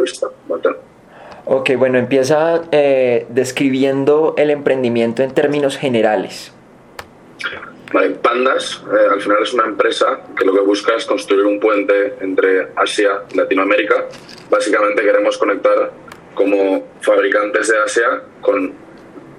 entrevista. Ok, bueno, empieza eh, describiendo el emprendimiento en términos generales. Vale, Pandas eh, al final es una empresa que lo que busca es construir un puente entre Asia y Latinoamérica. Básicamente queremos conectar como fabricantes de Asia con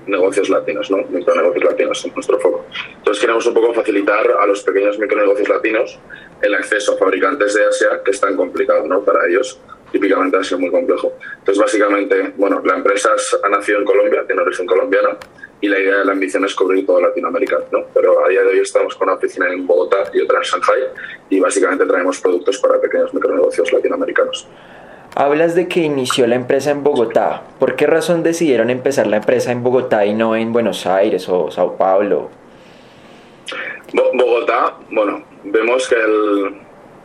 negocios latinos, ¿no? Micronegocios latinos es nuestro foco. Entonces queremos un poco facilitar a los pequeños micronegocios latinos el acceso a fabricantes de Asia que es tan complicado, ¿no? Para ellos típicamente ha sido muy complejo. Entonces básicamente, bueno, la empresa ha nacido en Colombia, tiene origen colombiano y la idea de la ambición es cubrir toda Latinoamérica, ¿no? Pero a día de hoy estamos con una oficina en Bogotá y otra en Shanghai y básicamente traemos productos para pequeños micronegocios latinoamericanos. Hablas de que inició la empresa en Bogotá. ¿Por qué razón decidieron empezar la empresa en Bogotá y no en Buenos Aires o Sao Paulo? Bogotá, bueno, vemos que el,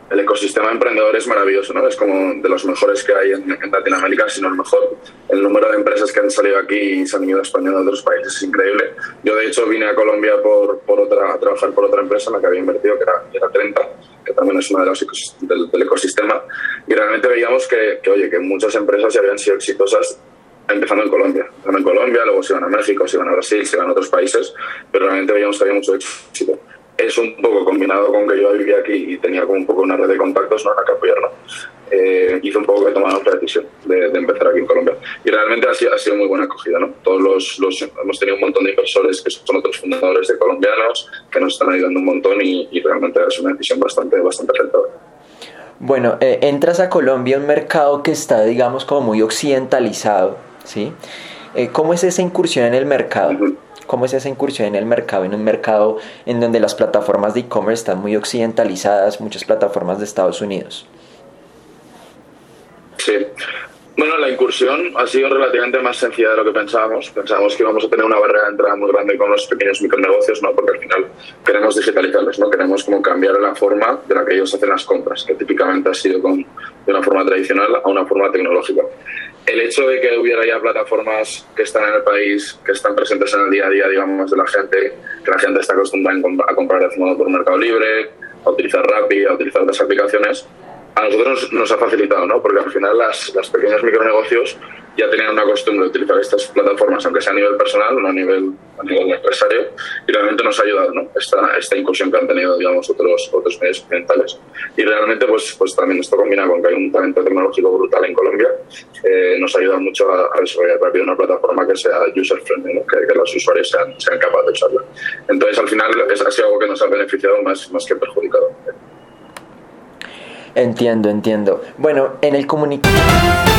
el ecosistema emprendedor es maravilloso, ¿no? Es como de los mejores que hay en, Latinoamérica, si no el mejor. El número de empresas que han salido aquí y se han ido a España de otros países es increíble. Yo, de hecho, vine a Colombia por, por otra, a trabajar por otra empresa en la que había invertido, que era, era 30, que también es una de las del, del ecosistema. Y realmente veíamos que, que, oye, que muchas empresas ya habían sido exitosas empezando en Colombia. Empezando en Colombia, luego se iban a México, se iban a Brasil, se iban a otros países, pero realmente veíamos que había mucho éxito es un poco combinado con que yo vivía aquí y tenía como un poco una red de contactos ¿no? en la que apoyarlo. Eh, hizo un poco que tomamos la decisión de, empezar aquí en Colombia. Y realmente ha sido, ha sido muy buena acogida. ¿no? Todos los, los, hemos tenido un montón de inversores que son otros fundadores de colombianos que nos están ayudando un montón y, y realmente es una decisión bastante, bastante rentable. Bueno, eh, entras a Colombia, un mercado que está, digamos, como muy occidentalizado, ¿sí? Eh, ¿Cómo es esa incursión en el mercado? ¿Cómo es esa incursión en el mercado? En un mercado en donde las plataformas de e-commerce están muy occidentalizadas, muchas plataformas de Estados Unidos. Sí. Bueno, la incursión ha sido relativamente más sencilla de lo que pensábamos. Pensábamos que íbamos a tener una barrera de entrada muy grande con los pequeños micronegocios, ¿no? Porque al final queremos digitalizarlos, ¿no? Queremos como cambiar la forma de la que ellos hacen las compras, que típicamente ha sido con, de una forma tradicional a una forma tecnológica el hecho de que hubiera ya plataformas que están en el país, que están presentes en el día a día, digamos, de la gente, que la gente está acostumbrada a comprar de modo por Mercado Libre, a utilizar Rappi, a utilizar otras aplicaciones, a nosotros nos, ha facilitado, ¿no? Porque al final las, las micronegocios ya tenían una costumbre de utilizar estas plataformas, aunque sea a nivel personal, no a nivel, a nivel empresario, y realmente nos ha ayudado ¿no? esta, esta incursión que han tenido digamos, otros, otros medios occidentales. Y realmente pues, pues también esto combina con que hay un talento tecnológico brutal en Colombia, eh, nos ayuda mucho a, desarrollar rápido una plataforma que sea user-friendly, ¿no? que, los usuarios sean, sean capaces de usarla. Entonces al final es, ha sido algo que nos ha beneficiado más, más que perjudicado. Entiendo, entiendo. Bueno, en el comunicado...